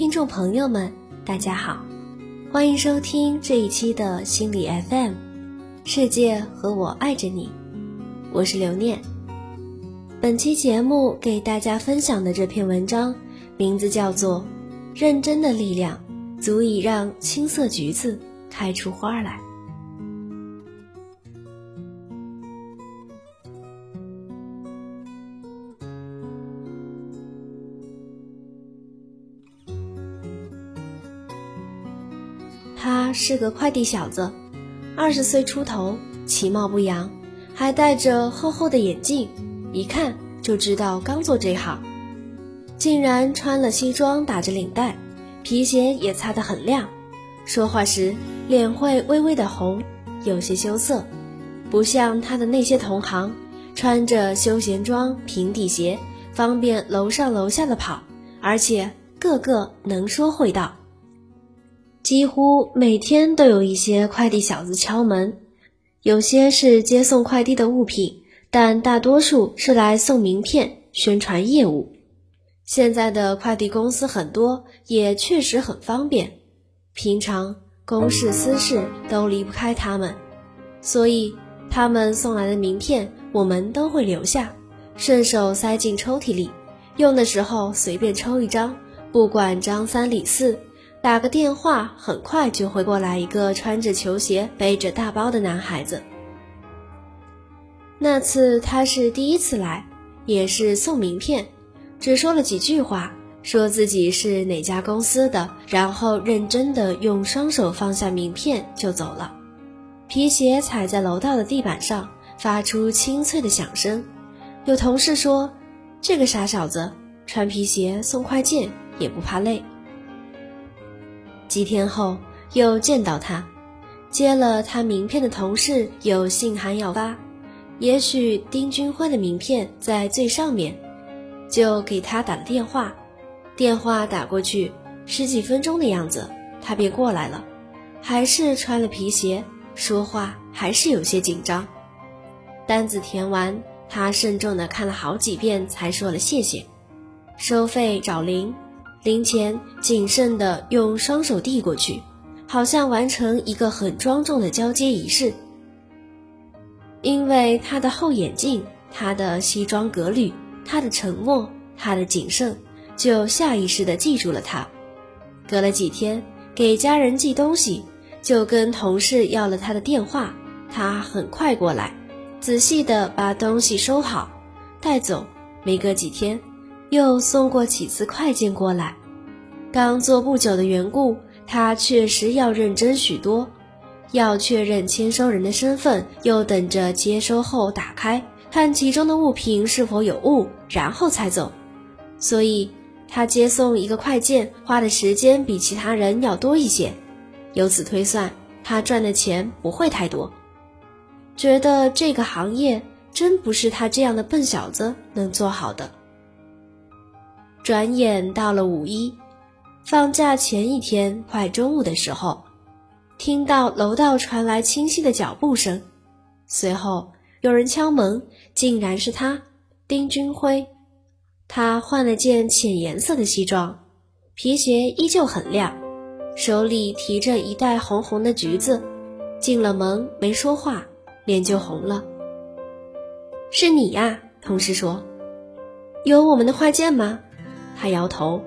听众朋友们，大家好，欢迎收听这一期的心理 FM，世界和我爱着你，我是刘念。本期节目给大家分享的这篇文章，名字叫做《认真的力量足以让青涩橘子开出花来》。是个快递小子，二十岁出头，其貌不扬，还戴着厚厚的眼镜，一看就知道刚做这行。竟然穿了西装，打着领带，皮鞋也擦得很亮。说话时脸会微微的红，有些羞涩，不像他的那些同行，穿着休闲装、平底鞋，方便楼上楼下的跑，而且个个能说会道。几乎每天都有一些快递小子敲门，有些是接送快递的物品，但大多数是来送名片、宣传业务。现在的快递公司很多，也确实很方便，平常公事私事都离不开他们，所以他们送来的名片我们都会留下，顺手塞进抽屉里，用的时候随便抽一张，不管张三李四。打个电话，很快就会过来一个穿着球鞋、背着大包的男孩子。那次他是第一次来，也是送名片，只说了几句话，说自己是哪家公司的，然后认真的用双手放下名片就走了。皮鞋踩在楼道的地板上，发出清脆的响声。有同事说：“这个傻小子穿皮鞋送快件也不怕累。”几天后又见到他，接了他名片的同事有信函要发，也许丁军辉的名片在最上面，就给他打了电话。电话打过去，十几分钟的样子，他便过来了，还是穿了皮鞋，说话还是有些紧张。单子填完，他慎重的看了好几遍，才说了谢谢，收费找零。零钱谨慎地用双手递过去，好像完成一个很庄重的交接仪式。因为他的厚眼镜，他的西装革履，他的沉默，他的谨慎，就下意识地记住了他。隔了几天，给家人寄东西，就跟同事要了他的电话。他很快过来，仔细地把东西收好，带走。没隔几天。又送过几次快件过来，刚做不久的缘故，他确实要认真许多，要确认签收人的身份，又等着接收后打开看其中的物品是否有误，然后才走。所以，他接送一个快件花的时间比其他人要多一些。由此推算，他赚的钱不会太多。觉得这个行业真不是他这样的笨小子能做好的。转眼到了五一，放假前一天快中午的时候，听到楼道传来清晰的脚步声，随后有人敲门，竟然是他，丁军辉。他换了件浅颜色的西装，皮鞋依旧很亮，手里提着一袋红红的橘子，进了门没说话，脸就红了。是你呀，同事说，有我们的快件吗？他摇头，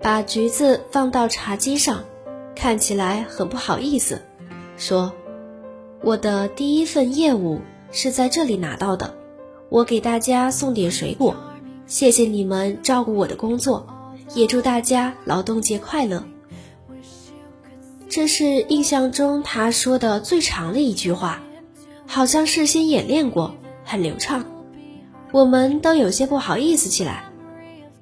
把橘子放到茶几上，看起来很不好意思，说：“我的第一份业务是在这里拿到的，我给大家送点水果，谢谢你们照顾我的工作，也祝大家劳动节快乐。”这是印象中他说的最长的一句话，好像事先演练过，很流畅，我们都有些不好意思起来。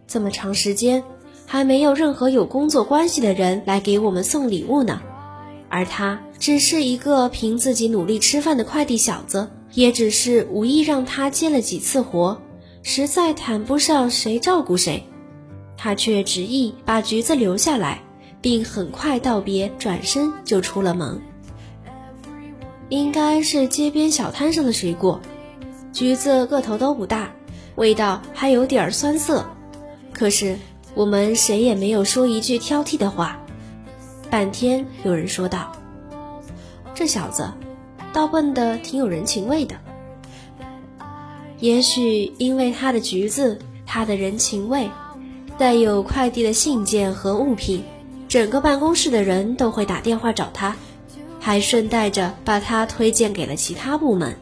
这么长时间，还没有任何有工作关系的人来给我们送礼物呢，而他只是一个凭自己努力吃饭的快递小子，也只是无意让他接了几次活，实在谈不上谁照顾谁，他却执意把橘子留下来，并很快道别，转身就出了门。应该是街边小摊上的水果，橘子个头都不大，味道还有点酸涩。可是，我们谁也没有说一句挑剔的话。半天，有人说道：“这小子，倒笨的挺有人情味的。”也许因为他的橘子，他的人情味，带有快递的信件和物品，整个办公室的人都会打电话找他，还顺带着把他推荐给了其他部门。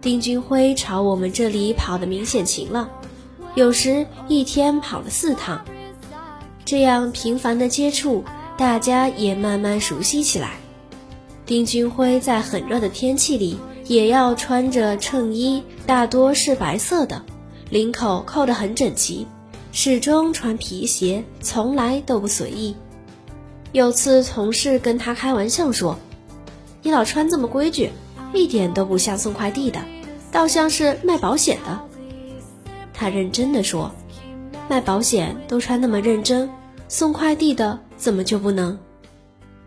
丁俊晖朝我们这里跑的明显勤了，有时一天跑了四趟。这样频繁的接触，大家也慢慢熟悉起来。丁俊晖在很热的天气里。也要穿着衬衣，大多是白色的，领口扣得很整齐，始终穿皮鞋，从来都不随意。有次同事跟他开玩笑说：“你老穿这么规矩，一点都不像送快递的，倒像是卖保险的。”他认真的说：“卖保险都穿那么认真，送快递的怎么就不能？”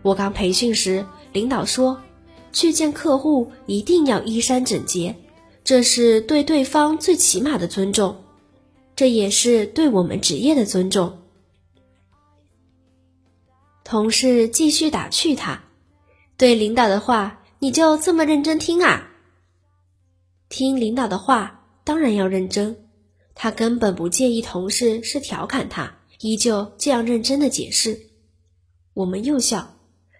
我刚培训时，领导说。去见客户一定要衣衫整洁，这是对对方最起码的尊重，这也是对我们职业的尊重。同事继续打趣他：“对领导的话，你就这么认真听啊？”听领导的话当然要认真，他根本不介意同事是调侃他，依旧这样认真的解释。我们又笑。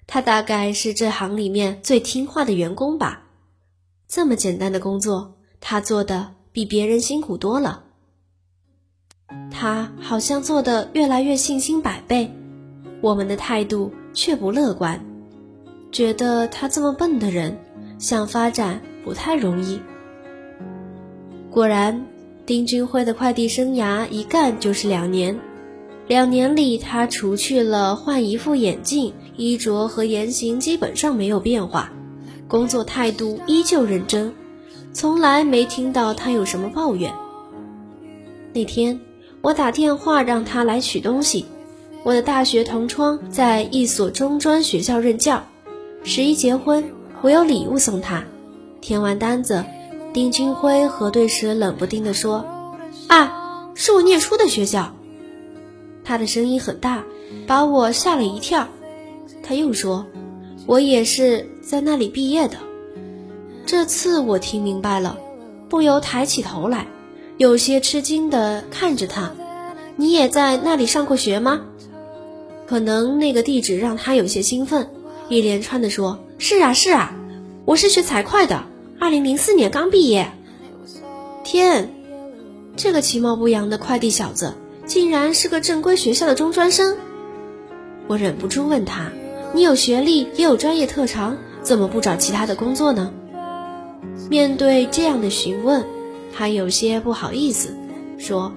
他大概是这行里面最听话的员工吧，这么简单的工作，他做的比别人辛苦多了。他好像做的越来越信心百倍，我们的态度却不乐观，觉得他这么笨的人，想发展不太容易。果然，丁俊晖的快递生涯一干就是两年。两年里，他除去了换一副眼镜，衣着和言行基本上没有变化，工作态度依旧认真，从来没听到他有什么抱怨。那天，我打电话让他来取东西，我的大学同窗在一所中专学校任教，十一结婚，我有礼物送他。填完单子，丁清辉核对时冷不丁地说：“啊，是我念书的学校。”他的声音很大，把我吓了一跳。他又说：“我也是在那里毕业的。”这次我听明白了，不由抬起头来，有些吃惊地看着他：“你也在那里上过学吗？”可能那个地址让他有些兴奋，一连串地说：“是啊，是啊，我是学财会的，二零零四年刚毕业。”天，这个其貌不扬的快递小子！竟然是个正规学校的中专生，我忍不住问他：“你有学历，也有专业特长，怎么不找其他的工作呢？”面对这样的询问，他有些不好意思，说：“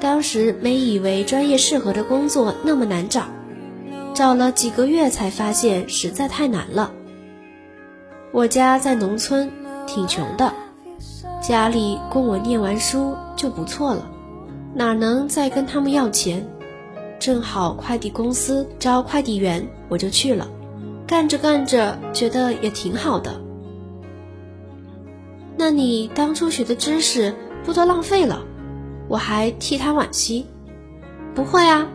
当时没以为专业适合的工作那么难找，找了几个月才发现实在太难了。我家在农村，挺穷的，家里供我念完书就不错了。”哪能再跟他们要钱？正好快递公司招快递员，我就去了。干着干着，觉得也挺好的。那你当初学的知识不都浪费了？我还替他惋惜。不会啊，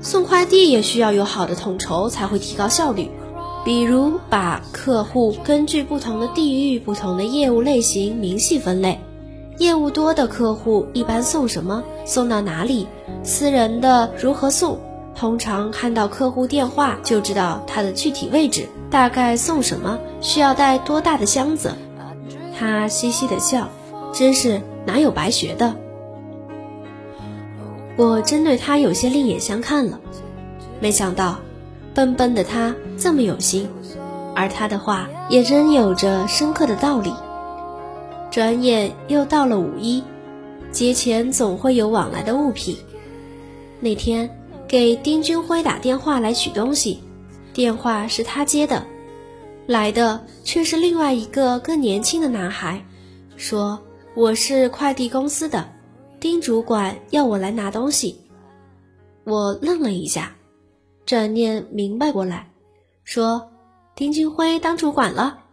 送快递也需要有好的统筹，才会提高效率。比如把客户根据不同的地域、不同的业务类型明细分类。业务多的客户一般送什么？送到哪里？私人的如何送？通常看到客户电话就知道他的具体位置，大概送什么？需要带多大的箱子？他嘻嘻的笑，真是哪有白学的？我真对他有些另眼相看了，没想到笨笨的他这么有心，而他的话也真有着深刻的道理。转眼又到了五一，节前总会有往来的物品。那天给丁军辉打电话来取东西，电话是他接的，来的却是另外一个更年轻的男孩，说我是快递公司的，丁主管要我来拿东西。我愣了一下，转念明白过来，说丁军辉当主管了。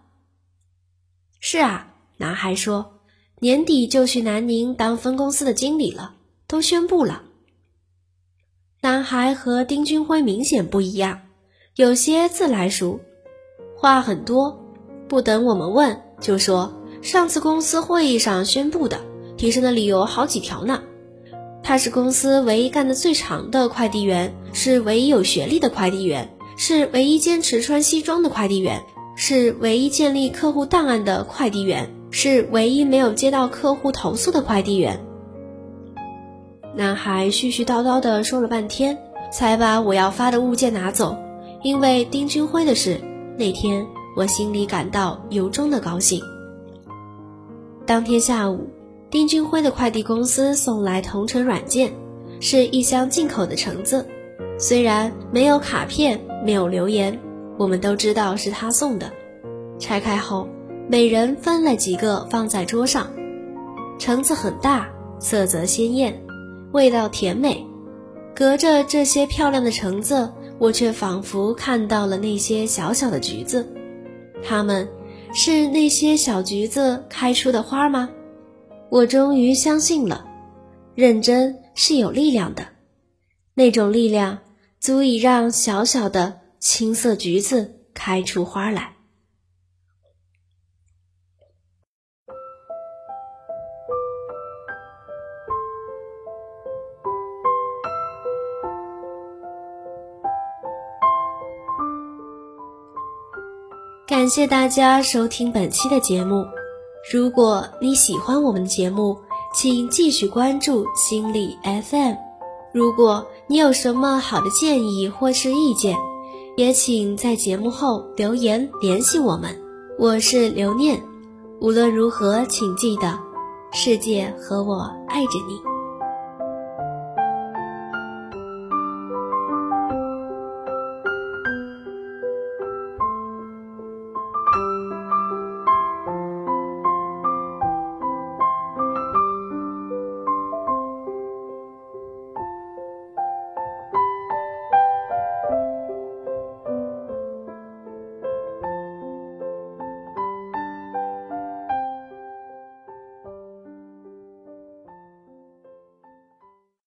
是啊。男孩说：“年底就去南宁当分公司的经理了，都宣布了。”男孩和丁俊晖明显不一样，有些自来熟，话很多，不等我们问就说上次公司会议上宣布的，提升的理由好几条呢。他是公司唯一干得最长的快递员，是唯一有学历的快递员，是唯一坚持穿西装的快递员，是唯一建立客户档案的快递员，是唯一没有接到客户投诉的快递员。男孩絮絮叨叨地说了半天，才把我要发的物件拿走。因为丁军辉的事，那天我心里感到由衷的高兴。当天下午。丁俊晖的快递公司送来同城软件，是一箱进口的橙子。虽然没有卡片，没有留言，我们都知道是他送的。拆开后，每人分了几个放在桌上。橙子很大，色泽鲜艳，味道甜美。隔着这些漂亮的橙子，我却仿佛看到了那些小小的橘子。它们，是那些小橘子开出的花吗？我终于相信了，认真是有力量的，那种力量足以让小小的青色橘子开出花来。感谢大家收听本期的节目。如果你喜欢我们的节目，请继续关注心理 FM。如果你有什么好的建议或是意见，也请在节目后留言联系我们。我是刘念，无论如何，请记得，世界和我爱着你。